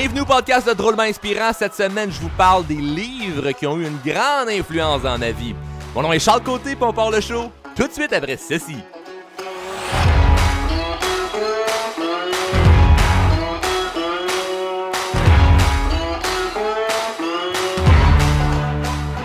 Bienvenue au podcast de Drôlement Inspirant. Cette semaine, je vous parle des livres qui ont eu une grande influence dans ma vie. Mon nom est Charles Côté, puis on part le show tout de suite après ceci.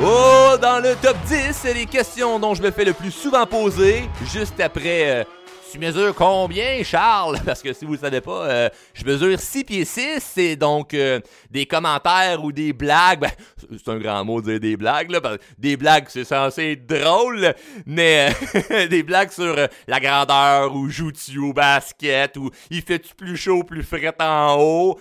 Oh, dans le top 10, c'est les questions dont je me fais le plus souvent poser, juste après euh, tu mesures combien, Charles? Parce que si vous ne savez pas, euh, je mesure 6 pieds 6. C'est donc euh, des commentaires ou des blagues. Ben, c'est un grand mot de dire des blagues, là. des blagues, c'est censé être drôle, mais des blagues sur la grandeur ou joues-tu au basket ou il fait-tu plus chaud, plus frais en haut.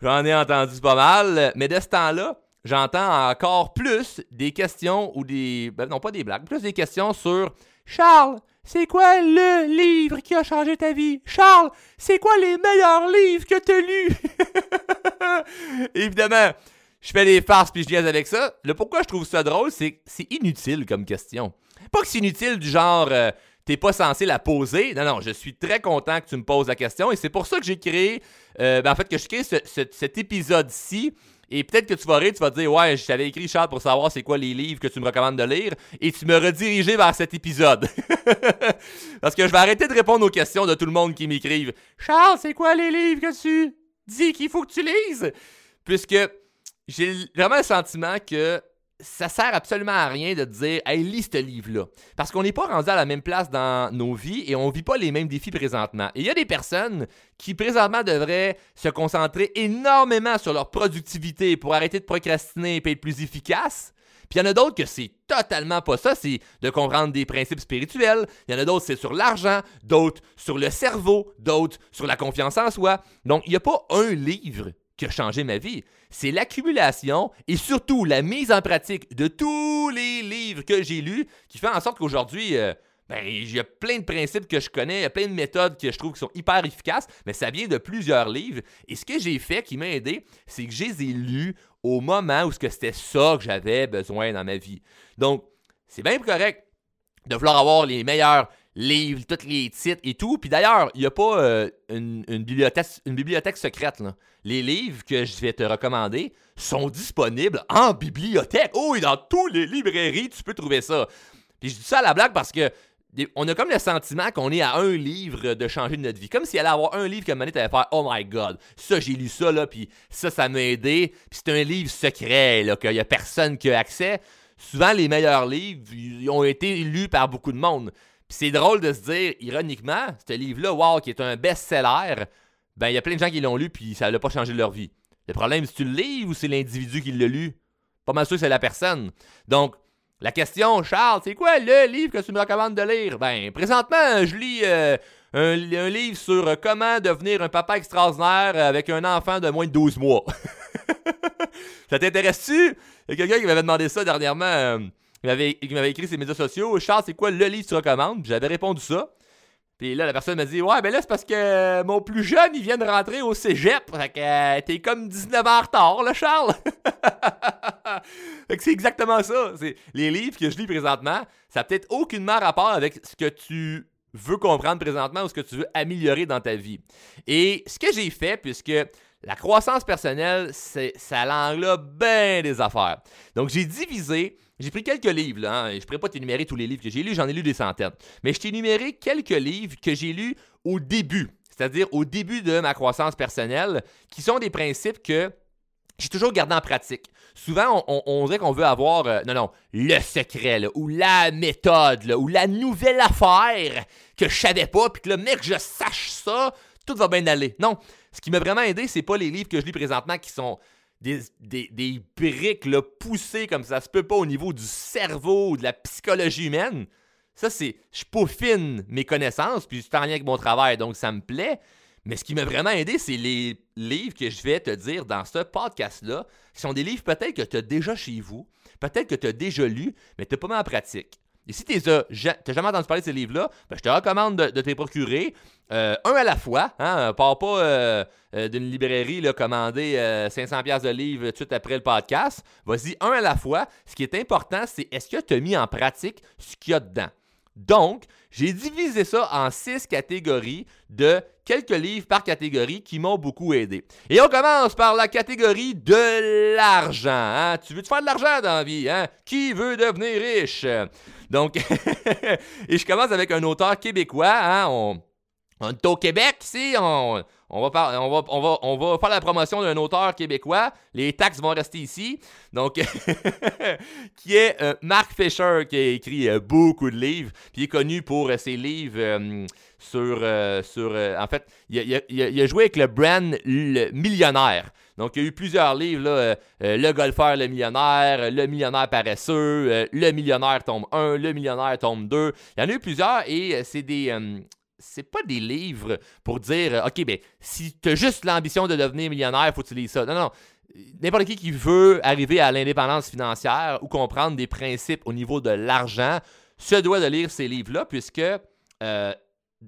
J'en ai entendu pas mal, mais de ce temps-là, j'entends encore plus des questions ou des. Ben non, pas des blagues, plus des questions sur Charles, c'est quoi le livre qui a changé ta vie? Charles, c'est quoi les meilleurs livres que t'as lus? Évidemment, je fais des farces puis je niaise avec ça. Le pourquoi je trouve ça drôle, c'est que c'est inutile comme question. Pas que c'est inutile du genre euh, t'es pas censé la poser. Non, non, je suis très content que tu me poses la question et c'est pour ça que j'ai créé, euh, ben, en fait, que j'ai créé cet épisode-ci et peut-être que tu vas rire, tu vas te dire Ouais, je t'avais écrit Charles pour savoir c'est quoi les livres que tu me recommandes de lire. Et tu me rediriger vers cet épisode. Parce que je vais arrêter de répondre aux questions de tout le monde qui m'écrivent Charles, c'est quoi les livres que tu dis qu'il faut que tu lises? Puisque j'ai vraiment le sentiment que ça sert absolument à rien de dire Hey, lis ce livre-là. Parce qu'on n'est pas rendu à la même place dans nos vies et on ne vit pas les mêmes défis présentement. Et il y a des personnes qui présentement devraient se concentrer énormément sur leur productivité pour arrêter de procrastiner et être plus efficaces. Puis il y en a d'autres que c'est totalement pas ça, c'est de comprendre des principes spirituels. Il y en a d'autres, c'est sur l'argent, d'autres sur le cerveau, d'autres sur la confiance en soi. Donc, il n'y a pas un livre qui a changé ma vie. C'est l'accumulation et surtout la mise en pratique de tous les livres que j'ai lus qui fait en sorte qu'aujourd'hui, euh, ben, il y a plein de principes que je connais, il y a plein de méthodes que je trouve qui sont hyper efficaces, mais ça vient de plusieurs livres. Et ce que j'ai fait qui m'a aidé, c'est que je les ai lus au moment où c'était ça que j'avais besoin dans ma vie. Donc, c'est bien correct de vouloir avoir les meilleurs livres, tous les titres et tout. Puis d'ailleurs, il n'y a pas euh, une, bibliothèque, une bibliothèque secrète. Les livres que je vais te recommander sont disponibles en bibliothèque. Oh, et dans toutes les librairies, tu peux trouver ça. Puis je dis ça à la blague parce que on a comme le sentiment qu'on est à un livre de changer de notre vie. Comme s'il allait avoir un livre que Mané allait faire Oh my god, ça j'ai lu ça là, puis ça, ça m'a aidé. Puis c'est un livre secret, là, qu'il n'y a personne qui a accès. Souvent, les meilleurs livres, ils ont été lus par beaucoup de monde. Puis c'est drôle de se dire, ironiquement, ce livre-là, wow, qui est un best-seller, ben il y a plein de gens qui l'ont lu puis ça n'a pas changé leur vie. Le problème, c'est tu le lis ou c'est l'individu qui l'a lu? Pas mal sûr que c'est la personne. Donc, la question, Charles, c'est quoi le livre que tu me recommandes de lire? Ben, présentement, je lis euh, un, livre sur comment devenir un papa extraordinaire avec un enfant de moins de 12 mois. ça t'intéresse-tu? Il y a quelqu'un qui m'avait demandé ça dernièrement. Euh, il m'avait écrit ses médias sociaux. Charles, c'est quoi le livre que tu recommandes? J'avais répondu ça. Puis là, la personne m'a dit Ouais, ben là, c'est parce que mon plus jeune, il vient de rentrer au cégep. Fait que euh, t'es comme 19 ans en retard, là, Charles. fait que c'est exactement ça. C'est, les livres que je lis présentement, ça n'a peut-être aucunement rapport avec ce que tu veux comprendre présentement ou ce que tu veux améliorer dans ta vie. Et ce que j'ai fait, puisque la croissance personnelle, c'est, ça l'englobe bien des affaires. Donc, j'ai divisé j'ai pris quelques livres, hein, je ne pourrais pas t'énumérer tous les livres que j'ai lus, j'en ai lu des centaines. Mais je t'ai quelques livres que j'ai lus au début, c'est-à-dire au début de ma croissance personnelle, qui sont des principes que j'ai toujours gardé en pratique. Souvent, on, dirait qu'on veut avoir, euh, non, non, le secret, ou la méthode, ou la nouvelle affaire que je savais pas, puis que le mec, je sache ça, tout va bien aller. Non, ce qui m'a vraiment aidé, c'est pas les livres que je lis présentement qui sont des, des, briques poussées comme ça se peut pas au niveau du cerveau de la psychologie humaine. Ça, c'est. Je peaufine mes connaissances, puis c'est en lien avec mon travail, donc ça me plaît. Mais ce qui m'a vraiment aidé, c'est les livres que je vais te dire dans ce podcast-là, qui sont des livres peut-être que tu as déjà chez vous, peut-être que tu as déjà lu, mais tu n'as pas mis en pratique. Et si tu n'as jamais entendu parler de ces livres-là, ben, je te recommande de, de te les procurer. Euh, un à la fois, hein, part pas euh, euh, d'une librairie là, commander 500$ de livres tout de suite après le podcast. Vas-y, un à la fois. Ce qui est important, c'est est-ce que tu as mis en pratique ce qu'il y a dedans? Donc, j'ai divisé ça en six catégories de quelques livres par catégorie qui m'ont beaucoup aidé. Et on commence par la catégorie de l'argent. Hein? Tu veux te faire de l'argent dans la vie? Hein? Qui veut devenir riche? Donc, et je commence avec un auteur québécois. Hein? On, on est au Québec ici, on, va, on, va, faire la promotion d'un auteur québécois. Les taxes vont rester ici. Donc, qui est euh, Mark Fisher, qui a écrit euh, beaucoup de livres. Puis il est connu pour euh, ses livres sur. sur en fait, il a, joué avec le brand Millionnaire. Donc, il y a eu plusieurs livres, là, Le golfeur, le millionnaire, Le millionnaire paresseux, Le millionnaire tombe 1, Le millionnaire tombe 2. Il y en a eu plusieurs et c'est des, c'est pas des livres pour dire euh, OK, ben si tu as juste l'ambition de devenir millionnaire, faut que tu lises ça. Non, non. N'importe qui qui veut arriver à l'indépendance financière ou comprendre des principes au niveau de l'argent se doit de lire ces livres-là, puisque euh,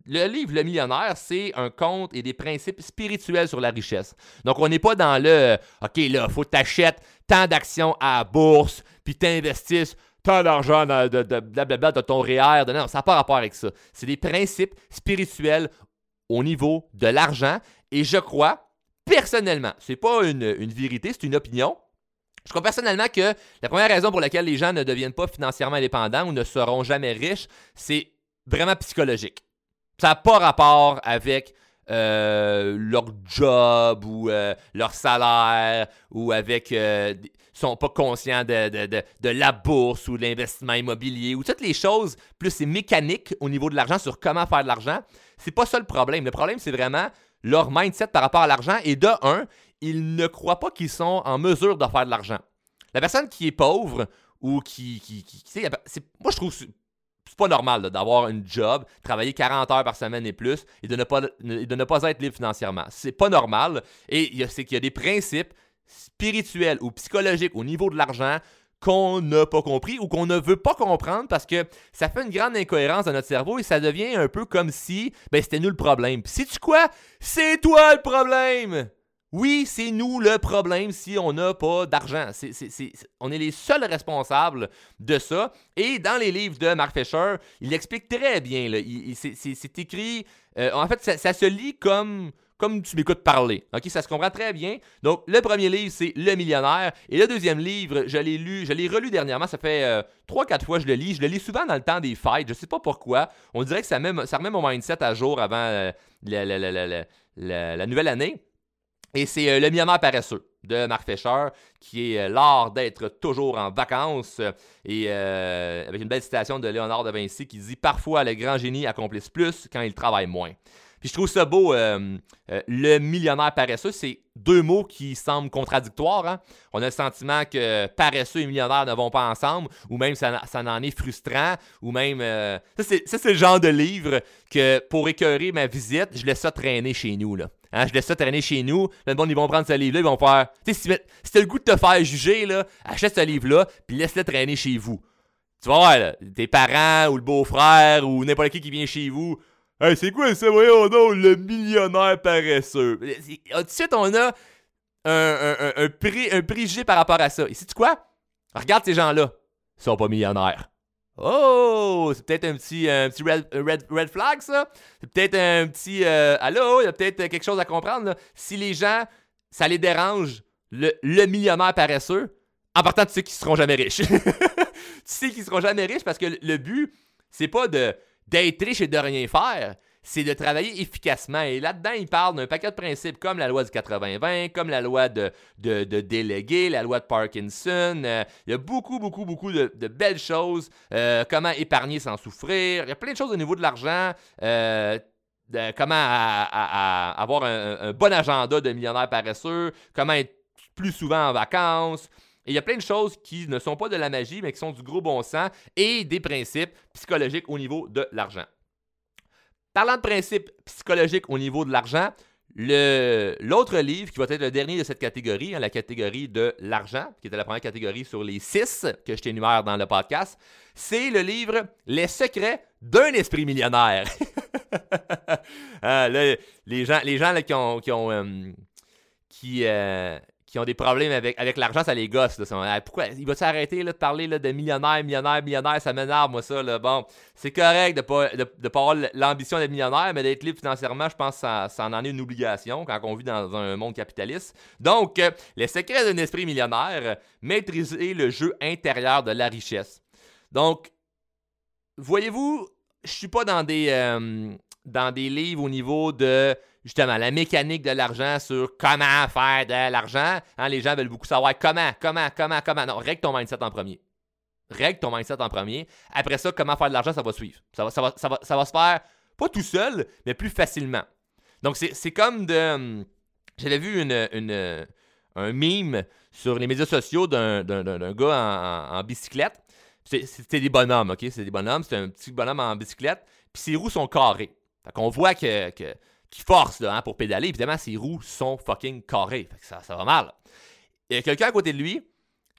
le livre Le Millionnaire, c'est un conte et des principes spirituels sur la richesse. Donc, on n'est pas dans le OK, là, faut que tu achètes tant d'actions à la bourse, puis t'investisses tant d'argent de, de, de, ton REER. non, ça n'a pas rapport avec ça. C'est des principes spirituels au niveau de l'argent. Et je crois, personnellement, c'est pas une, une vérité, c'est une opinion. Je crois personnellement que la première raison pour laquelle les gens ne deviennent pas financièrement indépendants ou ne seront jamais riches, c'est vraiment psychologique. Ça n'a pas rapport avec euh, leur job ou euh, leur salaire ou avec euh, sont pas conscients de, de, la bourse ou de l'investissement immobilier ou toutes les choses plus c'est mécanique au niveau de l'argent sur comment faire de l'argent. C'est pas ça le problème. Le problème c'est vraiment leur mindset par rapport à l'argent et de un, ils ne croient pas qu'ils sont en mesure de faire de l'argent. La personne qui est pauvre ou qui, qui, qui moi je trouve c'est pas normal d'avoir un job, travailler 40 heures par semaine et plus et de ne pas, de ne pas être libre financièrement. C'est pas normal. Et c'est qu'il y a des principes spirituels ou psychologiques au niveau de l'argent qu'on n'a pas compris ou qu'on ne veut pas comprendre parce que ça fait une grande incohérence dans notre cerveau et ça devient un peu comme si ben, c'était nous le problème. Puis sais-tu quoi? C'est toi le problème! Oui, c'est nous le problème si on n'a pas d'argent. on est les seuls responsables de ça. Et dans les livres de Mark Fisher, il explique très bien. c'est, écrit. Euh, en fait, ça, se lit comme, comme tu m'écoutes parler. Ok, Ça se comprend très bien. Donc, le premier livre, c'est Le millionnaire. Et le deuxième livre, je l'ai lu, je l'ai relu dernièrement. Ça fait euh, trois, 4 quatre fois que je le lis. Je le lis souvent dans le temps des fêtes. Je sais pas pourquoi. On dirait que ça, met, ça remet mon mindset à jour avant euh, la nouvelle année. Et c'est euh, Le millionnaire paresseux de Marc Fisher, qui est euh, l'art d'être toujours en vacances. et euh, avec une belle citation de Léonard de Vinci qui dit Parfois, les grands génies accomplissent plus quand ils travaillent moins. Puis je trouve ça beau, le millionnaire paresseux, c'est deux mots qui semblent contradictoires. Hein. On a le sentiment que paresseux et millionnaire ne vont pas ensemble, ou même ça, ça en est frustrant, ou même... ça, c'est le genre de livre que pour écœurer ma visite, je laisse ça traîner chez nous. Là. Hein, je laisse ça traîner chez nous. Le monde, ils vont prendre ce livre-là, ils vont faire. Tu sais, si, t'as le goût de te faire juger, achète ce livre-là, puis laisse-le traîner chez vous. Tu vas voir, là, tes parents ou le beau-frère ou n'importe qui qui vient chez vous. Hey, c'est quoi ça, voyons non, le millionnaire paresseux. Tout de suite, on a un, un, un, par rapport à ça. Et sais tu quoi? Regarde ces gens-là. Ils sont pas millionnaires. Oh, c'est peut-être un petit, un petit red, red, flag, ça. C'est peut-être un petit. Euh, allô, il y a peut-être quelque chose à comprendre. Si les gens, ça les dérange, le, le millionnaire paresseux, en partant, tu sais qu'ils seront jamais riches. tu sais qu'ils seront jamais riches parce que le but, c'est pas de d'être riche et de rien faire c'est de travailler efficacement. Et là-dedans, il parle d'un paquet de principes comme la loi du 80-20, comme la loi de, de, déléguer, la loi de Parkinson. Euh, il y a beaucoup, beaucoup, beaucoup de, belles choses. Euh, comment épargner sans souffrir. Il y a plein de choses au niveau de l'argent. Euh, comment avoir un, bon agenda de millionnaire paresseux. Comment être plus souvent en vacances. Et il y a plein de choses qui ne sont pas de la magie, mais qui sont du gros bon sens et des principes psychologiques au niveau de l'argent. Parlant de principes psychologiques au niveau de l'argent, l'autre livre qui va être le dernier de cette catégorie, hein, la catégorie de l'argent, qui était la première catégorie sur les six que je t'énumère dans le podcast, c'est le livre Les secrets d'un esprit millionnaire. Ah, les gens, les gens qui ont, qui, euh, euh, qui ont des problèmes avec, avec l'argent, ça les gosse. Là. Pourquoi? Il va s'arrêter de parler là, de millionnaire, millionnaire, millionnaire Ça m'énerve, moi, ça. Là. Bon, c'est correct de pas, de, pas avoir l'ambition d'être millionnaire, mais d'être libre financièrement, je pense que ça, ça, en est une obligation quand on vit dans un monde capitaliste. Donc, euh, les secrets d'un esprit millionnaire, maîtriser le jeu intérieur de la richesse. Donc, voyez-vous, je suis pas dans des, euh, dans des livres au niveau de justement la mécanique de l'argent sur comment faire de l'argent. Hein, les gens veulent beaucoup savoir comment, comment, comment, comment. Non, règle ton mindset en premier. Règle ton mindset en premier. Après ça, comment faire de l'argent, ça va suivre. Ça va, ça, va, ça, va, ça va se faire, pas tout seul, mais plus facilement. Donc, c'est comme de. Hum, j'avais vu une, une, un meme sur les médias sociaux d'un gars en, bicyclette. C'était des bonhommes, OK? C'est des bonhommes. C'est un petit bonhomme en bicyclette. Puis ses roues sont carrées. Fait qu'on voit que qui force là, hein, pour pédaler. Évidemment, ses roues sont fucking carrées. ça, ça va mal. Il y a quelqu'un à côté de lui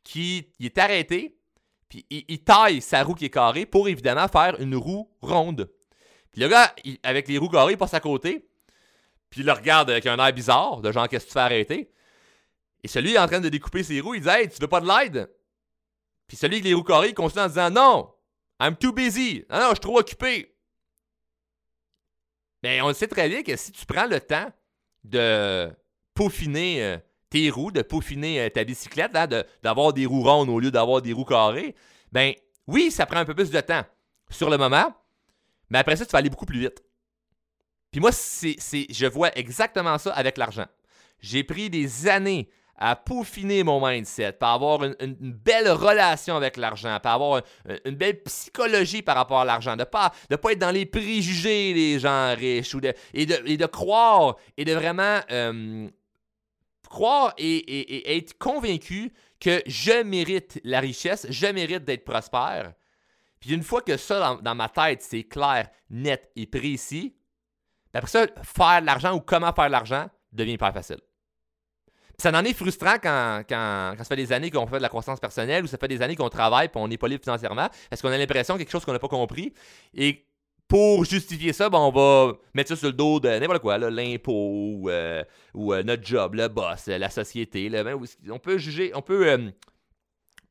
qui est arrêté, puis il, taille sa roue qui est carrée pour évidemment faire une roue ronde. Puis le gars, avec les roues carrées, il passe à côté, puis il le regarde avec un air bizarre, de genre, qu'est-ce que tu fais arrêter? Et celui en train de découper ses roues, il dit, hey, tu veux pas de l'aide? Puis celui avec les roues carrées, il continue en disant, non, I'm too busy. Non, non, je suis trop occupé. Mais on sait très bien que si tu prends le temps de peaufiner euh, tes roues, de peaufiner euh, ta bicyclette, d'avoir des roues rondes au lieu d'avoir des roues carrées, ben oui, ça prend un peu plus de temps sur le moment, mais après ça, tu vas aller beaucoup plus vite. Puis moi, c'est, je vois exactement ça avec l'argent. J'ai pris des années à peaufiner mon mindset, par avoir une, belle relation avec l'argent, par avoir une, belle psychologie par rapport à l'argent, de ne pas, de pas être dans les préjugés des gens riches, et, de, croire, et de vraiment euh, croire et, être convaincu que je mérite la richesse, je mérite d'être prospère. Puis une fois que ça, dans, ma tête, c'est clair, net et précis, après ça, faire de l'argent ou comment faire de l'argent devient pas facile ça en est frustrant quand, quand, ça fait des années qu'on fait de la croissance personnelle ou ça fait des années qu'on travaille et on n'est pas libre financièrement parce qu'on a l'impression quelque chose qu'on n'a pas compris? Et pour justifier ça, ben, on va mettre ça sur le dos de n'importe quoi, l'impôt ou, euh, euh, notre job, le boss, la société. Ben, on peut juger, on peut euh,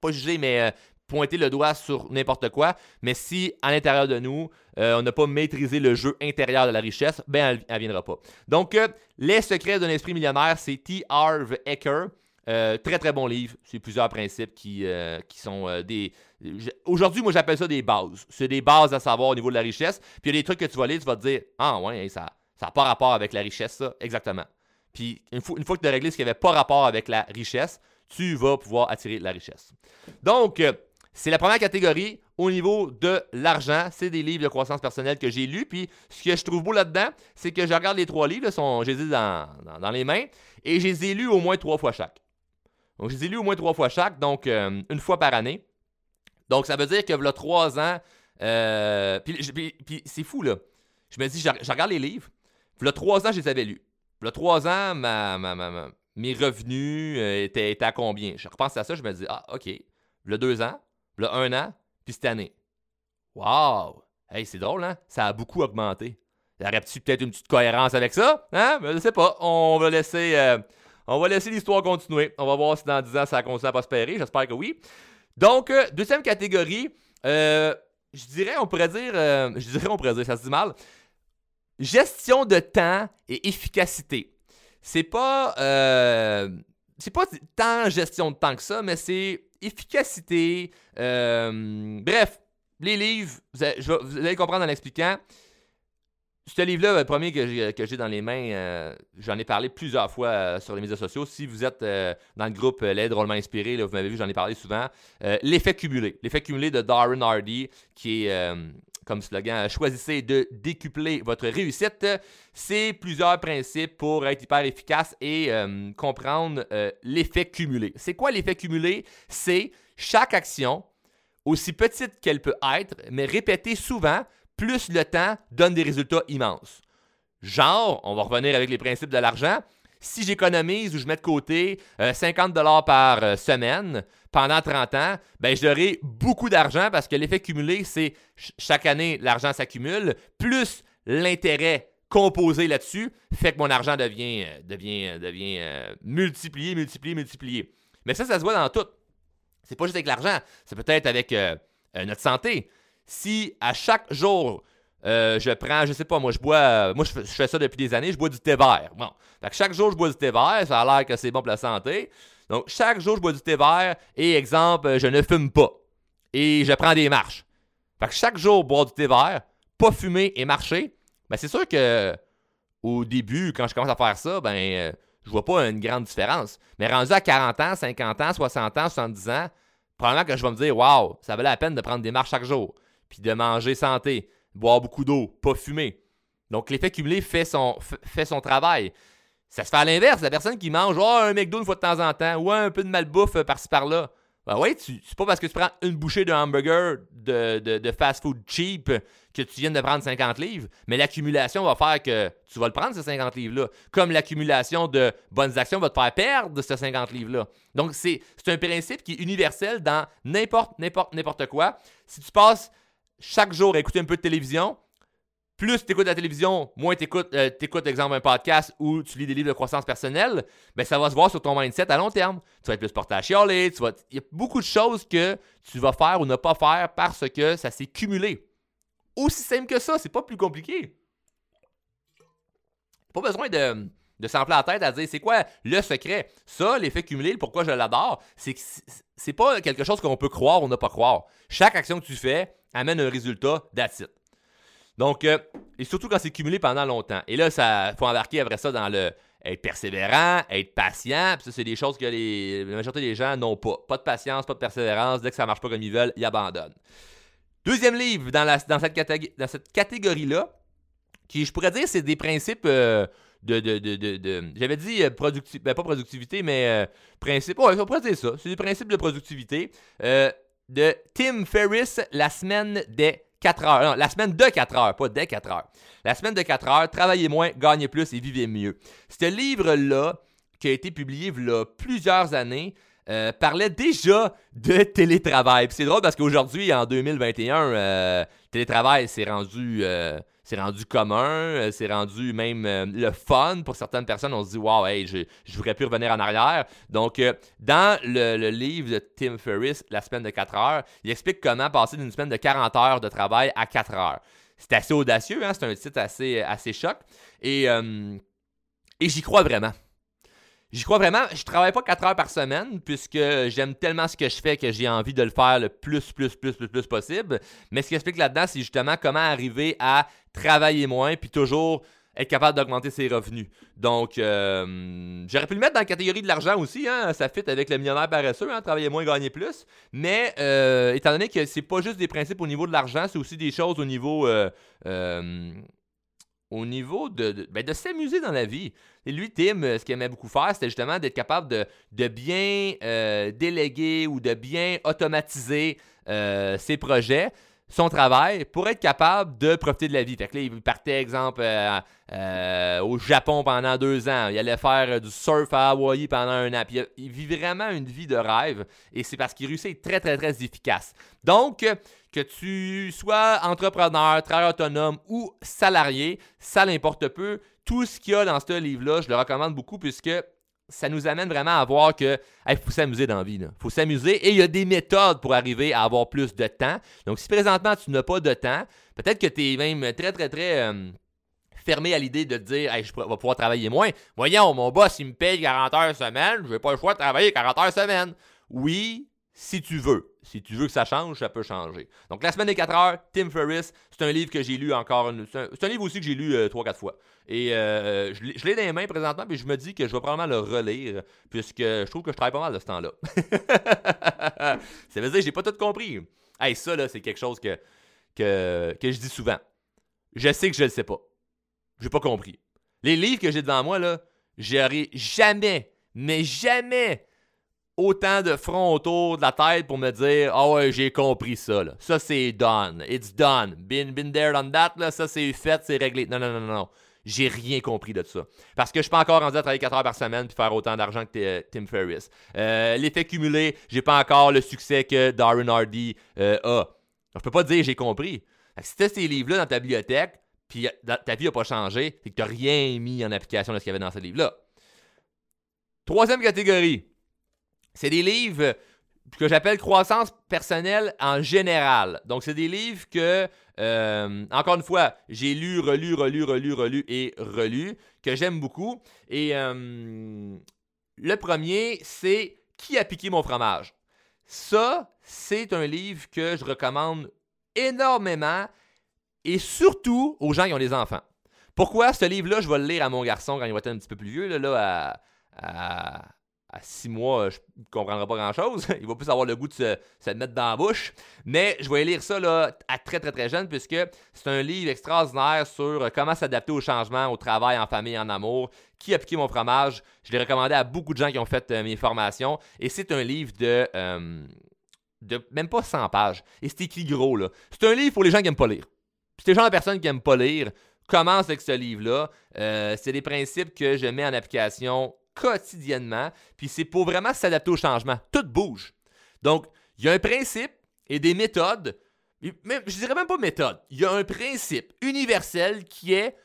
pas juger, mais pointer le doigt sur n'importe quoi, mais si à l'intérieur de nous, euh, on n'a pas maîtrisé le jeu intérieur de la richesse, ben elle ne viendra pas. Donc, euh, Les secrets d'un esprit millionnaire, c'est T. Harv Eker. Euh, très très bon livre. C'est plusieurs principes qui, sont des. Aujourd'hui, moi j'appelle ça des bases. C'est des bases à savoir au niveau de la richesse. Puis il y a des trucs que tu vas lire, tu vas te dire Ah ouais, ça n'a pas rapport avec la richesse, ça. Exactement. Puis une fois, une fois que tu as réglé ce qui n'avait pas rapport avec la richesse, tu vas pouvoir attirer la richesse. Donc, c'est la première catégorie au niveau de l'argent. C'est des livres de croissance personnelle que j'ai lus. Puis ce que je trouve beau là-dedans, c'est que je regarde les trois livres, sont, je les ai dans, les mains, et je les ai lus au moins trois fois chaque. Donc je les ai lus au moins trois fois chaque, donc euh, une fois par année. Donc ça veut dire que voilà trois ans. Euh, puis, c'est fou, là. Je me dis, je, regarde les livres. Voilà trois ans, je les avais lus. Voilà trois ans, mes revenus euh, étaient, à combien? Je repense à ça, je me dis, ah, OK. Le deux ans, le un an, puis cette année. Wow! Hey, c'est drôle, hein? Ça a beaucoup augmenté. Y aurait-tu peut-être une petite cohérence avec ça? Hein? Mais je sais pas. On va laisser, euh, on va laisser l'histoire continuer. On va voir si dans 10 ans ça continue à prospérer. J'espère que oui. Donc, euh, deuxième catégorie, euh, je dirais, on pourrait dire, je dirais, on pourrait dire, ça se dit mal. Gestion de temps et efficacité. C'est pas, c'est pas tant gestion de temps que ça, mais c'est efficacité. Euh, bref, les livres, vous allez, comprendre en l'expliquant. Ce livre-là, le premier que j'ai dans les mains, euh, j'en ai parlé plusieurs fois euh, sur les médias sociaux. Si vous êtes dans le groupe L'aide drôlement inspiré, vous m'avez vu, j'en ai parlé souvent. L'effet cumulé. L'effet cumulé de Darren Hardy, qui est comme slogan, choisissez de décupler votre réussite. C'est plusieurs principes pour être hyper efficace et euh, comprendre euh, l'effet cumulé. C'est quoi l'effet cumulé? C'est chaque action, aussi petite qu'elle peut être, mais répétée souvent, plus le temps donne des résultats immenses. Genre, on va revenir avec les principes de l'argent. Si j'économise ou je mets de côté 50 euh, dollars par semaine, pendant 30 ans, ben, j'aurai beaucoup d'argent parce que l'effet cumulé, c'est chaque année, l'argent s'accumule, plus l'intérêt composer là-dessus, fait que mon argent devient, euh, devient, euh, devient multiplié, multiplié, multiplié. Mais ça, ça se voit dans tout. C'est pas juste avec l'argent, c'est peut-être avec notre santé. Si à chaque jour, je prends, je sais pas, moi je bois, moi je fais, ça depuis des années, je bois du thé vert. Bon, fait que chaque jour je bois du thé vert, ça a l'air que c'est bon pour la santé. Donc chaque jour je bois du thé vert et exemple, je ne fume pas et je prends des marches. Fait que chaque jour boire du thé vert, pas fumer et marcher, ben c'est sûr que au début, quand je commence à faire ça, ben euh, je vois pas une grande différence. Mais rendu à 40 ans, 50 ans, 60 ans, 70 ans, probablement que je vais me dire Waouh, ça valait la peine de prendre des marches chaque jour, puis de manger santé, boire beaucoup d'eau, pas fumer. Donc l'effet cumulé fait son, travail. Ça se fait à l'inverse, la personne qui mange oh, un McDo une fois de temps en temps, ou un peu de malbouffe euh, par-ci par-là. Ben oui, c'est pas parce que tu prends une bouchée de hamburger de, de, fast-food cheap que tu viens de prendre 50 livres, mais l'accumulation va faire que tu vas le prendre, ces 50 livres-là. Comme l'accumulation de bonnes actions va te faire perdre ces 50 livres-là. Donc, c'est un principe qui est universel dans n'importe, n'importe, n'importe quoi. Si tu passes chaque jour à écouter un peu de télévision, plus tu écoutes la télévision, moins tu écoutes, euh, exemple, un podcast ou tu lis des livres de croissance personnelle, ben, ça va se voir sur ton mindset à long terme. Tu vas être plus porté à chialer, tu vas... il y a beaucoup de choses que tu vas faire ou ne pas faire parce que ça s'est cumulé. Aussi simple que ça, c'est pas plus compliqué. Pas besoin de, de s'en la tête à dire c'est quoi le secret? Ça, l'effet cumulé, pourquoi je l'adore, c'est que c'est pas quelque chose qu'on peut croire ou ne pas croire. Chaque action que tu fais amène un résultat that's donc, euh, et surtout quand c'est cumulé pendant longtemps. Et là, ça faut embarquer après ça dans le être persévérant, être patient. Puis ça, c'est des choses que la majorité des gens n'ont pas. Pas de patience, pas de persévérance. Dès que ça marche pas comme ils veulent, ils abandonnent. Deuxième livre dans, cette, catégorie-là, qui je pourrais dire, c'est des principes euh, de, J'avais dit euh, productivité, ben, pas productivité, mais principes. Ouais, on pourrait dire ça. C'est des principes de productivité de Tim Ferriss, la semaine des 4 heures. Non, la semaine de 4 heures, pas des 4 heures. La semaine de 4 heures, travaillez moins, gagnez plus et vivez mieux. Ce livre-là, qui a été publié il y a plusieurs années, euh, parlait déjà de télétravail. c'est drôle parce qu'aujourd'hui, en 2021, euh, télétravail s'est rendu, euh, rendu commun, c'est rendu même le fun pour certaines personnes. On se dit, wow, hey, je, je voudrais plus revenir en arrière. Donc, dans le, livre de Tim Ferriss, La semaine de 4 heures, il explique comment passer d'une semaine de 40 heures de travail à 4 heures. C'est assez audacieux, hein? c'est un titre assez, choc. Et j'y crois vraiment. J'y crois vraiment. Je travaille pas 4 heures par semaine puisque j'aime tellement ce que je fais que j'ai envie de le faire le plus, plus, plus, plus, plus possible. Mais ce qui explique là-dedans, c'est justement comment arriver à travailler moins puis toujours être capable d'augmenter ses revenus. Donc, euh, j'aurais pu le mettre dans la catégorie de l'argent aussi. Hein? Ça fit avec le millionnaire paresseux, hein? travailler moins, gagner plus. Mais euh, étant donné que c'est pas juste des principes au niveau de l'argent, c'est aussi des choses au niveau euh, au niveau de, ben, de, s'amuser dans la vie. Et lui, Tim, euh, ce qu'il aimait beaucoup faire, c'était justement d'être capable de, de bien euh, déléguer ou de bien automatiser euh, ses projets, son travail, pour être capable de profiter de la vie. Fait que il partait, exemple, au Japon pendant deux ans. Il allait faire du surf à Hawaii pendant un an. Il vit vraiment une vie de rêve. Et c'est parce qu'il réussit très, très, très efficace. Donc, que tu sois entrepreneur, travailleur autonome ou salarié, ça n'importe peu. Tout ce qu'il y a dans ce livre-là, je le recommande beaucoup puisque ça nous amène vraiment à voir que faut s'amuser dans la vie. Il faut s'amuser et il y a des méthodes pour arriver à avoir plus de temps. Donc, si présentement tu n'as pas de temps, peut-être que tu es même très, très, très euh, fermé à l'idée de dire je vais pouvoir travailler moins. Voyons, mon boss, il me paye 40 heures semaine, je n'ai pas le choix de travailler 40 heures semaine. Oui, si tu veux. Si tu veux que ça change, ça peut changer. Donc, La semaine des 4 heures, Tim Ferriss, c'est un livre que j'ai lu encore. C'est un, livre aussi que j'ai lu 3-4 euh, fois. Et euh, je l'ai dans les mains présentement, mais je me dis que je vais probablement le relire, puisque je trouve que je travaille pas mal de ce temps-là. ça veut dire que j'ai pas tout compris. Hey, ça, là, c'est quelque chose que, que, que je dis souvent. Je sais que je le sais pas. J'ai pas compris. Les livres que j'ai devant moi, là, j'aurais jamais, mais jamais autant de front autour de la tête pour me dire Ah ouais, j'ai compris ça. Là. Ça, c'est done. It's done. Been, been there, done that. Là. Ça, c'est fait, c'est réglé. Non, non, non, non. non. J'ai rien compris de ça. Parce que je suis pas encore rendu à travailler 4 heures par semaine puis faire autant d'argent que euh, Tim Ferriss. Euh, l'effet cumulé, j'ai pas encore le succès que Darren Hardy euh, a. Je peux pas dire j'ai compris. Si tu ces livres-là dans ta bibliothèque, puis ta vie n'a pas changé, c'est que tu rien mis en application de ce qu'il y avait dans ce livre-là. Troisième catégorie, c'est des livres que j'appelle croissance personnelle en général. Donc, c'est des livres que, euh, encore une fois, j'ai lu, relu, relu, relu, relu et relu, que j'aime beaucoup. Et euh, le premier, c'est Qui a piqué mon fromage? Ça, c'est un livre que je recommande énormément et surtout aux gens qui ont des enfants. Pourquoi ce livre-là, je vais le lire à mon garçon quand il va être un petit peu plus vieux, là, à six mois, je ne comprendrai pas grand-chose. Il va plus avoir le goût de se, mettre dans la bouche. Mais je vais lire ça là, à très, très, très jeune, puisque c'est un livre extraordinaire sur comment s'adapter au changement, au travail, en famille, en amour. Qui a piqué mon fromage? Je l'ai recommandé à beaucoup de gens qui ont fait euh, mes formations. Et c'est un livre de, euh, de même pas 100 pages. Et c'est écrit gros. là. C'est un livre pour les gens qui n'aiment pas lire. c'est les gens de personnes qui n'aiment pas lire, commence avec ce livre-là. Euh, c'est des principes que je mets en application quotidiennement. Puis c'est pour vraiment s'adapter au changement. Tout bouge. Donc, il y a un principe et des méthodes. Même, je dirais même pas méthode. Il y a un principe universel qui est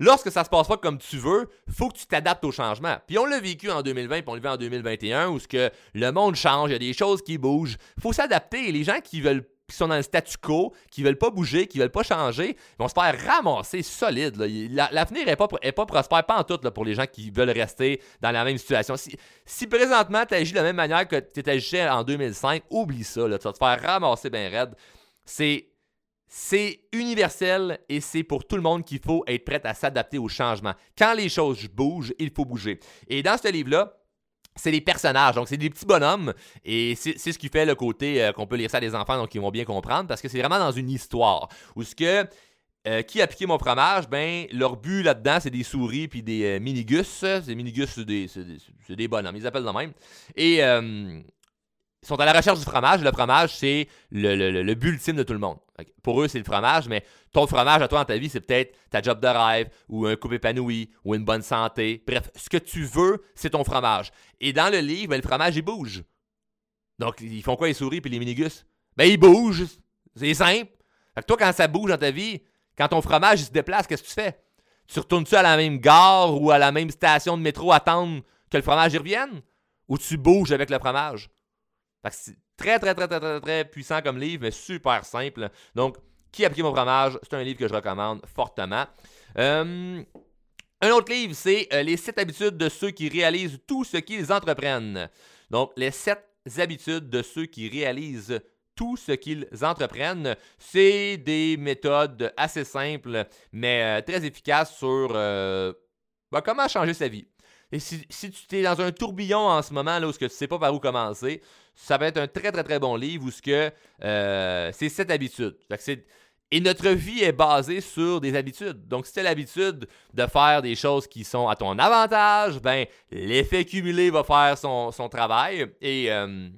lorsque ça se passe pas comme tu veux, faut que tu t'adaptes au changement. Puis on l'a vécu en 2020, puis on le vit en 2021, où ce que le monde change, il y a des choses qui bougent. Faut s'adapter. Les gens qui veulent qui sont dans le statu quo, qui veulent pas bouger, qui veulent pas changer, ils vont se faire ramasser solide. L'avenir n'est pas, est pas prospère, pas en tout pour les gens qui veulent rester dans la même situation. Si, si présentement tu agis de la même manière que tu agissais en 2005, oublie ça. Là, tu vas te faire ramasser bien raide. C'est c'est universel et c'est pour tout le monde qu'il faut être prêt à s'adapter au changement. Quand les choses bougent, il faut bouger. Et dans ce livre-là, c'est des personnages, donc c'est des petits bonhommes, et c'est ce qui fait le côté euh, qu'on peut lire ça à des enfants, donc ils vont bien comprendre, parce que c'est vraiment dans une histoire, où ce que, euh, qui a piqué mon fromage, ben, leur but là-dedans, c'est des souris puis des euh, minigus, des minigus, c'est des, des, bonhommes, ils appellent de même, et ils sont à la recherche du fromage. Le fromage, c'est le, ultime de tout le monde. Pour eux, c'est le fromage, mais ton fromage à toi dans ta vie, c'est peut-être ta job de rêve, ou un couple épanoui, ou une bonne santé. Bref, ce que tu veux, c'est ton fromage. Et dans le livre, ben, le fromage, il bouge. Donc, ils font quoi les souris et les minigus? Ben, ils bougent. C'est simple. Fait que toi, quand ça bouge dans ta vie, quand ton fromage il se déplace, qu'est-ce que tu fais? Tu retournes-tu à la même gare ou à la même station de métro attendre que le fromage y revienne? Ou tu bouges avec le fromage? C'est très, très, très, très, très, très puissant comme livre, mais super simple. Donc, Qui a pris mon fromage? C'est un livre que je recommande fortement. Euh, un autre livre, c'est euh, Les 7 habitudes de ceux qui réalisent tout ce qu'ils entreprennent. Donc, les 7 habitudes de ceux qui réalisent tout ce qu'ils entreprennent. C'est des méthodes assez simples, mais euh, très efficaces sur ben, comment changer sa vie. Et si, tu es dans un tourbillon en ce moment, là, où tu ne sais pas par où commencer, ça va être un très, très, très bon livre où ce que euh, c'est cette habitude. et notre vie est basée sur des habitudes. Donc, si tu as l'habitude de faire des choses qui sont à ton avantage, ben, l'effet cumulé va faire son, travail et, euh,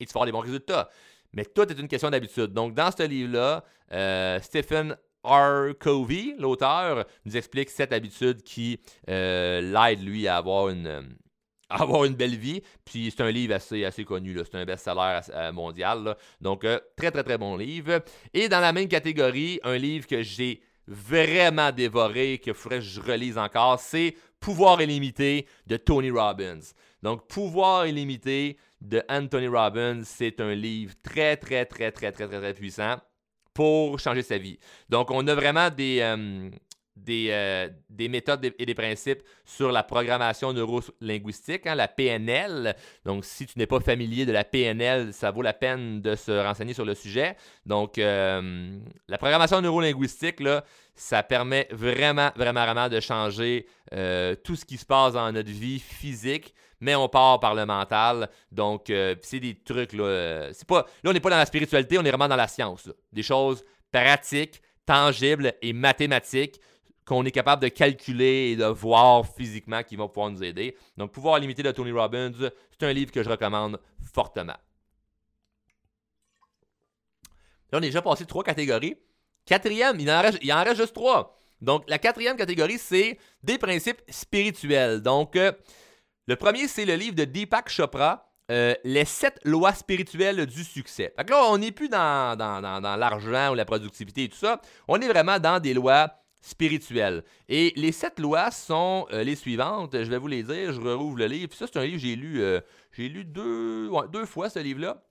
et, tu vas avoir des bons résultats. Mais tout est une question d'habitude. Donc, dans ce livre-là, euh, Stephen R. Covey, l'auteur, nous explique cette habitude qui euh, l'aide, lui, à avoir une, euh, avoir une belle vie. Puis c'est un livre assez, connu, c'est un best-seller euh, mondial. Donc, très, très, très bon livre. Et dans la même catégorie, un livre que j'ai vraiment dévoré, qu'il faudrait que je relise encore, c'est Pouvoir illimité de Tony Robbins. Donc, Pouvoir illimité de Anthony Robbins, c'est un livre très, très, très, très, très, très, très puissant pour changer sa vie. Donc, on a vraiment des, euh, des, euh, des, méthodes et des principes sur la programmation neurolinguistique, hein, la PNL. Donc, si tu n'es pas familier de la PNL, ça vaut la peine de se renseigner sur le sujet. Donc, euh, la programmation neurolinguistique, là, ça permet vraiment, vraiment, vraiment de changer tout ce qui se passe dans notre vie physique, mais on part par le mental. Donc, euh, c'est des trucs, là. Euh, c'est pas, là, on n'est pas dans la spiritualité, on est vraiment dans la science. Des choses pratiques, tangibles et mathématiques qu'on est capable de calculer et de voir physiquement qui vont pouvoir nous aider. Donc, Pouvoir limiter de Tony Robbins, c'est un livre que je recommande fortement. Là, on a déjà passé trois catégories. Quatrième, il en reste, en reste juste trois. Donc, la quatrième catégorie, c'est des principes spirituels. Donc, euh, le premier, c'est le livre de Deepak Chopra, euh, Les sept lois spirituelles du succès. Fait là, on n'est plus dans, dans, l'argent ou la productivité et tout ça. On est vraiment dans des lois spirituelles. Et les sept lois sont euh, les suivantes. Je vais vous les dire. Je rouvre le livre. ça, c'est un livre que j'ai lu, euh, j'ai lu deux, fois, ce livre-là.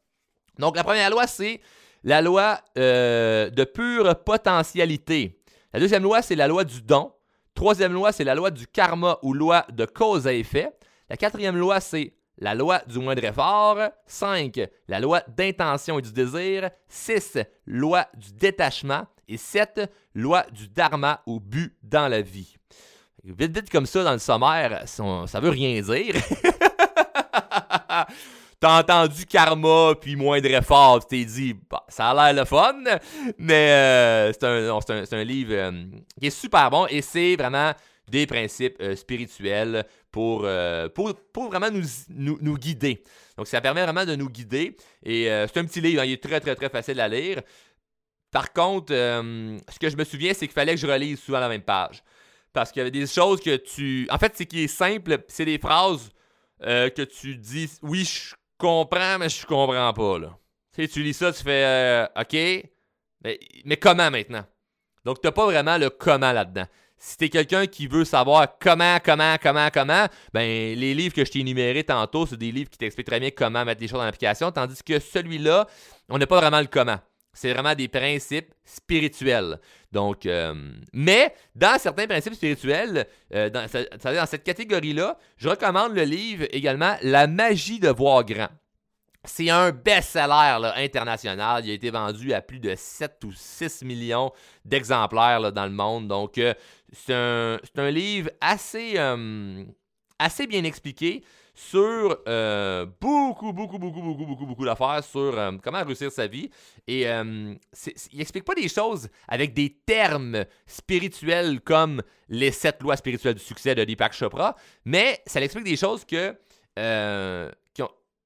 Donc, la première loi, c'est la loi euh, de pure potentialité. La deuxième loi, c'est la loi du don. Troisième loi, c'est la loi du karma ou loi de cause à effet. La quatrième loi, c'est la loi du moindre effort. 5. La loi d'intention et du désir. 6. Loi du détachement. Et 7. Loi du dharma ou but dans la vie. Vite, vite comme ça dans le sommaire, ça veut rien dire. T'as entendu karma puis moindre effort, tu t'es dit, bah, ça a l'air le fun, mais euh, c'est un, livre euh, qui est super bon et c'est vraiment des principes euh, spirituels pour, vraiment nous, nous, guider. Donc, ça permet vraiment de nous guider. Et c'est un petit livre, hein, il est très, très, très facile à lire. Par contre, ce que je me souviens, c'est qu'il fallait que je relise souvent la même page. Parce qu'il y avait des choses que tu. En fait, c'est qui est simple, c'est des phrases que tu dis Oui, je comprends, mais je comprends pas. Là. Tu, sais, lis ça, tu fais euh, OK, mais, comment maintenant? Donc, tu n'as pas vraiment le comment là-dedans. Si tu es quelqu'un qui veut savoir comment, comment, comment, comment, ben les livres que je t'ai énumérés tantôt, c'est des livres qui t'expliquent très bien comment mettre les choses en application, tandis que celui-là, on n'a pas vraiment le comment. C'est vraiment des principes spirituels. Donc, euh, mais dans certains principes spirituels, euh, dans, cette catégorie-là, je recommande le livre également La magie de voir grand. C'est un best-seller international. Il a été vendu à plus de 7 ou 6 millions d'exemplaires dans le monde. Donc, euh, c'est un, un, livre assez, assez bien expliqué sur euh, beaucoup, beaucoup, beaucoup, beaucoup, beaucoup, beaucoup d'affaires sur euh, comment réussir sa vie. Et euh, il n'explique pas des choses avec des termes spirituels comme les sept lois spirituelles du succès de Deepak Chopra, mais ça explique des choses que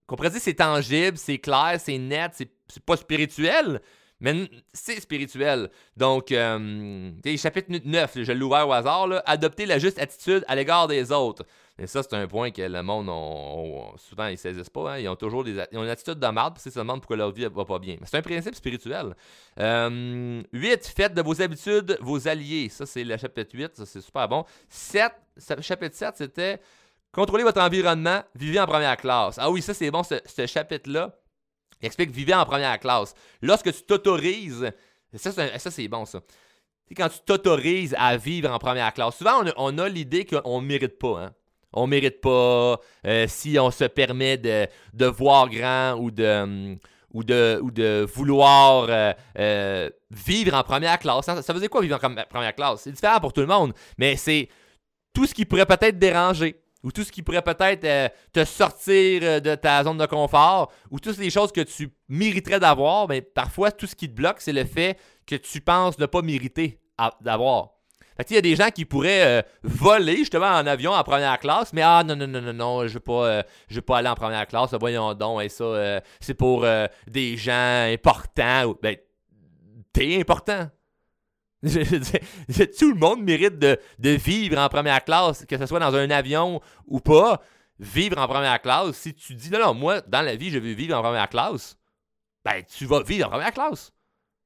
qu'on pourrait dire c'est tangible, c'est clair, c'est net, c'est pas spirituel, mais c'est spirituel. Donc, chapitre 9, je l'ai ouvert au hasard, adopter la juste attitude à l'égard des autres. Et ça, c'est un point que le monde, souvent, ils ne saisissent pas. Hein. Ils ont toujours des, ils ont une attitude de marde parce qu'ils se demandent pourquoi leur vie va pas bien. C'est un principe spirituel. 8. Euh, faites de vos habitudes vos alliés. Ça, c'est le chapitre 8. Ça, c'est super bon. 7. Chapitre 7, c'était contrôler votre environnement, vivez en première classe. Ah oui, ça, c'est bon, ce, chapitre-là. Il explique vivre en première classe. Lorsque tu t'autorises, ça, c'est bon, ça. C'est quand tu t'autorises à vivre en première classe. Souvent, on a, l'idée qu'on ne mérite pas. Hein? On mérite pas, euh, si on se permet de, voir grand ou de, ou de, ou de vouloir euh, euh, vivre en première classe. Ça, dire quoi vivre en première classe? C'est différent pour tout le monde, mais c'est tout ce qui pourrait peut-être déranger ou tout ce qui pourrait peut-être te sortir de ta zone de confort, ou toutes les choses que tu mériterais d'avoir, mais parfois tout ce qui te bloque, c'est le fait que tu penses ne pas mériter d'avoir. Fait il y a des gens qui pourraient euh, voler justement en avion en première classe, mais ah non, non, non, non, non, je veux pas, euh, je veux pas aller en première classe, voyons donc, et ça, euh, c'est pour des gens importants. Ben, t'es important. tout le monde mérite de, de, vivre en première classe, que ce soit dans un avion ou pas. Vivre en première classe, si tu dis non, non, moi, dans la vie, je veux vivre en première classe, ben, tu vas vivre en première classe.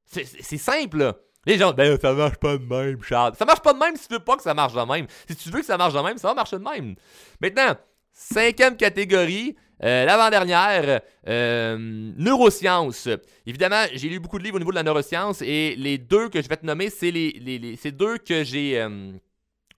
C'est simple, là. Les gens, ben ça marche pas de même, Charles. Ça marche pas de même si tu veux pas que ça marche de même. Si tu veux que ça marche de même, ça va marcher de même. Maintenant, cinquième catégorie, euh, l'avant-dernière, euh, neurosciences. Évidemment, j'ai lu beaucoup de livres au niveau de la neuroscience et les deux que je vais te nommer, c'est les, les, deux que j'ai euh,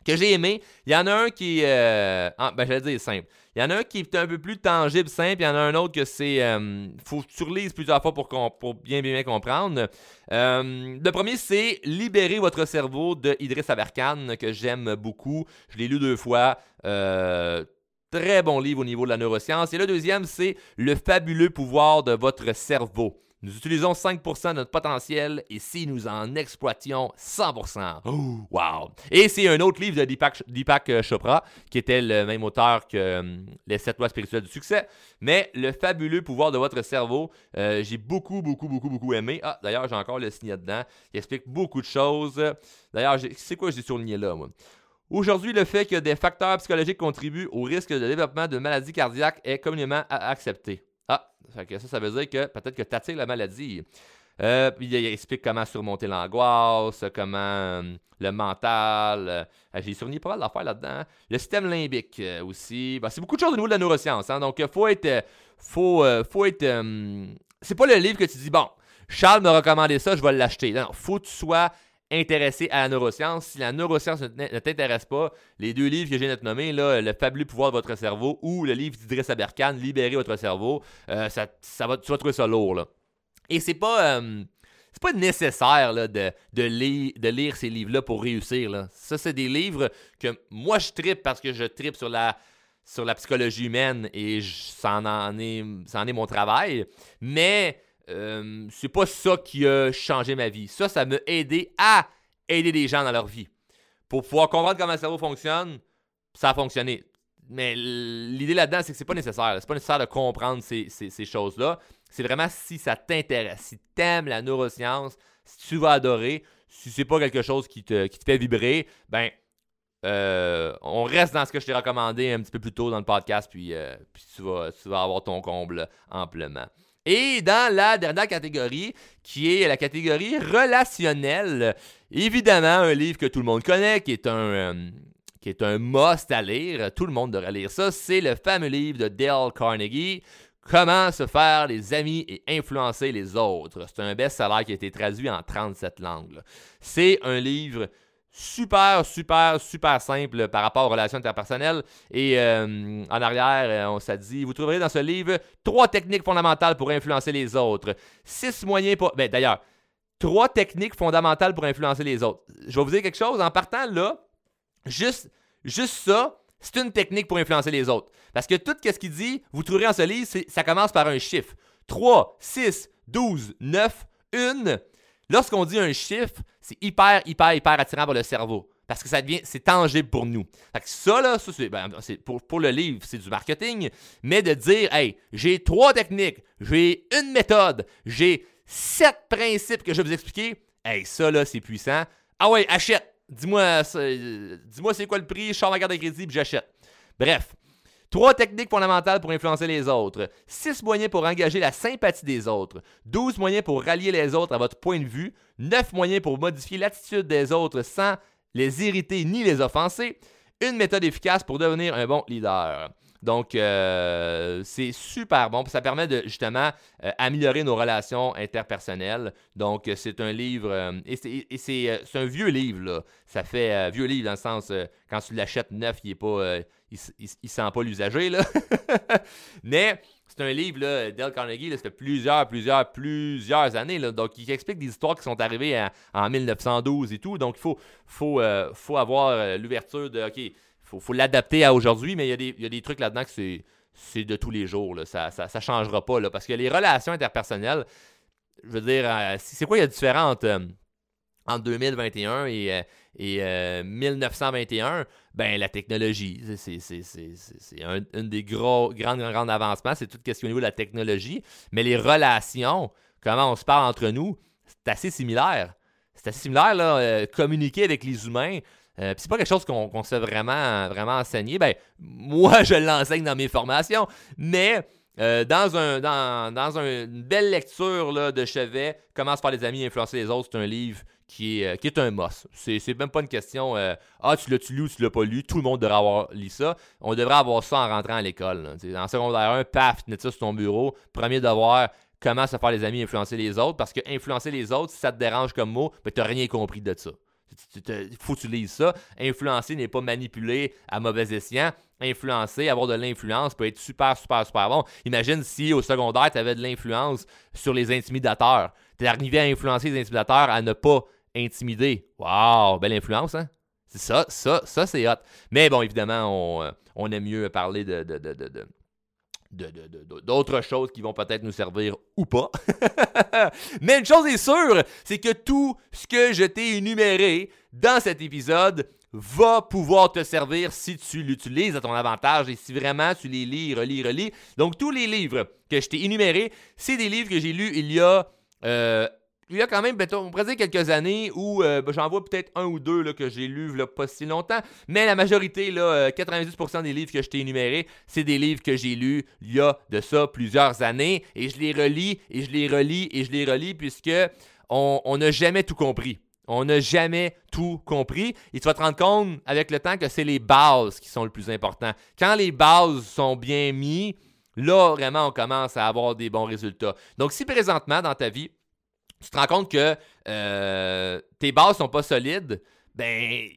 que j'ai aimé. Il y en a un qui est, ah, ben j'allais dire simple. Il y en a un qui est un peu plus tangible, simple. Il y en a un autre que c'est. Euh, faut que tu relises plusieurs fois pour, pour bien, bien, comprendre. Euh, le premier, c'est Libérer votre cerveau de Idriss Aberkan, que j'aime beaucoup. Je l'ai lu deux fois. Euh, très bon livre au niveau de la neuroscience. Et le deuxième, c'est Le fabuleux pouvoir de votre cerveau. Nous utilisons 5% de notre potentiel et si nous en exploitions 100%. wow! Et c'est un autre livre de Deepak, euh, Chopra, qui était le même auteur que euh, Les 7 lois spirituelles du succès. Mais le fabuleux pouvoir de votre cerveau, euh, j'ai beaucoup, beaucoup, beaucoup, beaucoup aimé. Ah, d'ailleurs, j'ai encore le signé dedans. Il explique beaucoup de choses. D'ailleurs, c'est quoi j'ai surligné là, moi? Aujourd'hui, le fait que des facteurs psychologiques contribuent au risque de développement de maladies cardiaques est communément accepté. Ah, ça, ça veut dire que peut-être que tu attires la maladie. Euh, il, explique comment surmonter l'angoisse, comment euh, le mental. Euh, j'ai souligné pas mal d'affaires là-dedans. Le système limbique aussi. Ben, c'est beaucoup de choses au niveau de la neuroscience. Hein, donc, il faut être. Faut, faut être. c'est pas le livre que tu dis, bon, Charles m'a recommandé ça, je vais l'acheter. Non, faut que tu sois intéressé à la neuroscience. Si la neuroscience ne t'intéresse pas, les deux livres que j'ai nommés, là, Le fabuleux pouvoir de votre cerveau ou le livre d'Idriss Aberkan, Libérer votre cerveau, ça, ça va, tu vas trouver ça lourd. Là. Et c'est pas. Euh, c'est pas nécessaire de, de, de, lire ces livres-là pour réussir. Là. Ça, c'est des livres que moi, je tripe parce que je tripe sur la, sur la psychologie humaine et ça, en est, ça en est mon travail. Mais euh, c'est pas ça qui a changé ma vie. Ça, ça m'a aidé à aider des gens dans leur vie. Pour pouvoir comprendre comment le cerveau fonctionne, ça a fonctionné. Mais l'idée là-dedans, c'est que c'est pas nécessaire. C'est pas nécessaire de comprendre ces, ces choses-là. C'est vraiment si ça t'intéresse, si t'aimes la neuroscience, si tu vas adorer, si c'est pas quelque chose qui te, qui te fait vibrer, ben euh, on reste dans ce que je t'ai recommandé un petit peu plus tôt dans le podcast, puis, euh, puis tu, vas, tu vas avoir ton comble amplement. Et dans la dernière catégorie, qui est la catégorie relationnelle, évidemment un livre que tout le monde connaît, qui est un, euh, qui est un must à lire, tout le monde devrait lire ça, c'est le fameux livre de Dale Carnegie, Comment se faire des amis et influencer les autres. C'est un best-seller qui a été traduit en 37 langues. C'est un livre super, super, super simple par rapport aux relations interpersonnelles. Et euh, en arrière, euh, on s'est dit, vous trouverez dans ce livre trois techniques fondamentales pour influencer les autres. Six moyens pour... Ben, d'ailleurs, trois techniques fondamentales pour influencer les autres. Je vais vous dire quelque chose. En partant là, juste, juste ça, c'est une technique pour influencer les autres. Parce que tout ce qu'il dit, vous trouverez en ce livre, ça commence par un chiffre. 3, 6, 12, 9, 1. Lorsqu'on dit un chiffre, c'est hyper, hyper, hyper attirant pour le cerveau. Parce que ça devient, c'est tangible pour nous. Fait que ça, là, ça, c'est, ben, pour, pour le livre, c'est du marketing. Mais de dire, hey, j'ai trois techniques, j'ai une méthode, j'ai sept principes que je vais vous expliquer, hey, ça, là, c'est puissant. Ah ouais, achète. Dis-moi, dis-moi c'est quoi le prix, je sors ma carte de crédit puis j'achète. Bref. Trois techniques fondamentales pour influencer les autres. Six moyens pour engager la sympathie des autres. Douze moyens pour rallier les autres à votre point de vue. Neuf moyens pour modifier l'attitude des autres sans les irriter ni les offenser. Une méthode efficace pour devenir un bon leader. Donc, euh, c'est super bon. Ça permet de justement euh, améliorer nos relations interpersonnelles. Donc, c'est un livre, euh, et c'est un vieux livre, là. Ça fait vieux livre dans le sens, quand tu l'achètes neuf, il est pas, il, sent pas l'usager, là. Mais c'est un livre, là, Dale Carnegie, là, ça fait plusieurs, plusieurs, plusieurs années. Là, donc, il explique des histoires qui sont arrivées en, 1912 et tout. Donc, il faut, faut, faut avoir l'ouverture de, OK, faut, faut l'adapter à aujourd'hui, mais il y, a des trucs là-dedans que c'est, de tous les jours. Ça ne changera pas. Là, parce que les relations interpersonnelles, je veux dire, euh, c'est quoi il y a différent entre, euh, 2021 et, 1921? Euh, ben, la technologie. C'est, un, une des gros, grands, grands avancements. C'est tout ce qui est au niveau de la technologie. Mais les relations, comment on se parle entre nous, c'est assez similaire. C'est assez similaire, là, communiquer avec les humains. Euh, c'est pas quelque chose qu'on fait vraiment, vraiment enseigner. Ben, moi, je l'enseigne dans mes formations, mais euh, dans, un, dans, une belle lecture là, de chevet, Comment se faire des amis influencer les autres, c'est un livre qui est, euh, qui est un must. C'est même pas une question Ah, tu l'as-tu lu ou tu l'as pas lu? Tout le monde devrait avoir lu ça. On devrait avoir ça en rentrant à l'école. En secondaire 1, paf, tu mets ça sur ton bureau. Premier devoir, comment se faire des amis influencer les autres. Parce que influencer les autres, si ça te dérange comme mot, ben, tu n'as rien compris de ça. Il faut que tu lises ça. Influencer n'est pas manipuler à mauvais escient. Influencer, avoir de l'influence peut être super, super, super bon. Imagine si au secondaire, tu avais de l'influence sur les intimidateurs. Tu es arrivé à influencer les intimidateurs à ne pas intimider. Waouh, belle influence, hein? C'est ça, ça, ça, c'est hot. Mais bon, évidemment, on, euh, on aime mieux parler de, d'autres choses qui vont peut-être nous servir ou pas. Mais une chose est sûre, c'est que tout ce que je t'ai énuméré dans cet épisode va pouvoir te servir si tu l'utilises à ton avantage et si vraiment tu les lis, relis, relis. Donc tous les livres que je t'ai énumérés, c'est des livres que j'ai lus il y a euh, il y a quand même, on pourrait dire quelques années où euh, ben, j'en vois peut-être un ou deux là, que j'ai lus là, pas si longtemps, mais la majorité, là, 90% euh, des livres que je t'ai énumérés, c'est des livres que j'ai lus il y a de ça plusieurs années, et je les relis, et je les relis, et je les relis, puisque on n'a jamais tout compris. On n'a jamais tout compris. Et tu vas te rendre compte avec le temps que c'est les bases qui sont le plus important. Quand les bases sont bien mises, là, vraiment, on commence à avoir des bons résultats. Donc, si présentement, dans ta vie, tu te rends compte que euh, tes bases sont pas solides, ben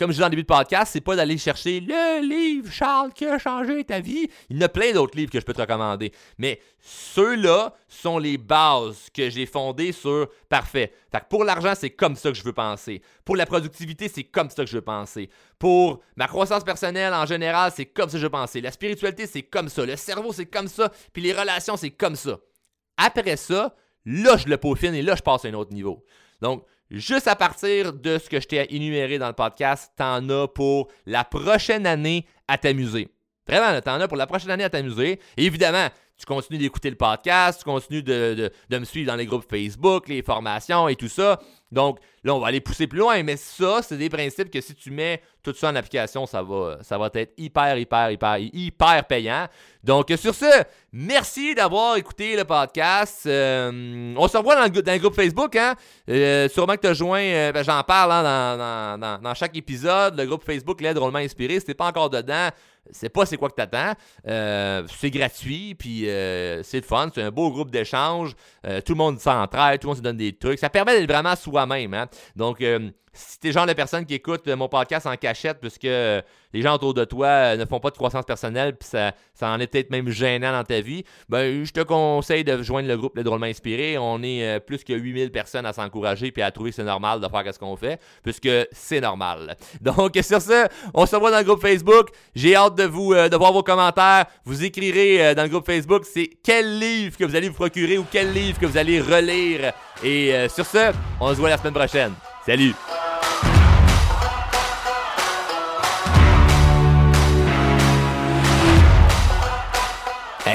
comme je dans le début de podcast, c'est pas d'aller chercher le livre, Charles, qui a changé ta vie. Il y en a plein d'autres livres que je peux te recommander. Mais ceux-là sont les bases que j'ai fondées sur parfait. Fait pour l'argent, c'est comme ça que je veux penser. Pour la productivité, c'est comme ça que je veux penser. Pour ma croissance personnelle en général, c'est comme ça que je veux penser. La spiritualité, c'est comme ça. Le cerveau, c'est comme ça. Puis les relations, c'est comme ça. Après ça, Là, je le peaufine et là, je passe à un autre niveau. Donc, juste à partir de ce que je t'ai énuméré dans le podcast, t'en as pour la prochaine année à t'amuser. Vraiment, t'en as pour la prochaine année à t'amuser. Évidemment, tu continues d'écouter le podcast, tu continues de, me suivre dans les groupes Facebook, les formations et tout ça. Donc là, on va aller pousser plus loin, mais ça, c'est des principes que si tu mets tout ça en application, ça va, ça va être hyper, hyper, hyper, hyper payant. Donc sur ce, merci d'avoir écouté le podcast. Euh, on se revoit dans le, groupe Facebook. Hein? Euh, sûrement que tu as joint, euh, ben, j'en parle hein, dans, chaque épisode, le groupe Facebook L'aide drôlement inspiré. Si t'es pas encore dedans, c'est pas c'est quoi que t'attends. Euh, c'est gratuit, puis euh, c'est le fun. C'est un beau groupe d'échange. Euh, tout le monde s'entraide, tout le monde se donne des trucs. Ça permet d'être vraiment soi-même. Hein? Donc, si t'es genre de personne qui écoute mon podcast en cachette, puisque les gens autour de toi ne font pas de croissance personnelle, puis ça, ça en est peut-être même gênant dans ta vie, ben, je te conseille de joindre le groupe Les Drôlement Inspiré. On est plus que 8000 personnes à s'encourager puis à trouver que c'est normal de faire ce qu'on fait, puisque c'est normal. Donc, sur ce, on se voit dans le groupe Facebook. J'ai hâte de vous euh, de voir vos commentaires. Vous écrirez euh, dans le groupe Facebook c'est quel livre que vous allez vous procurer ou quel livre que vous allez relire. Et euh, sur ce, on se voit la semaine prochaine. Salut!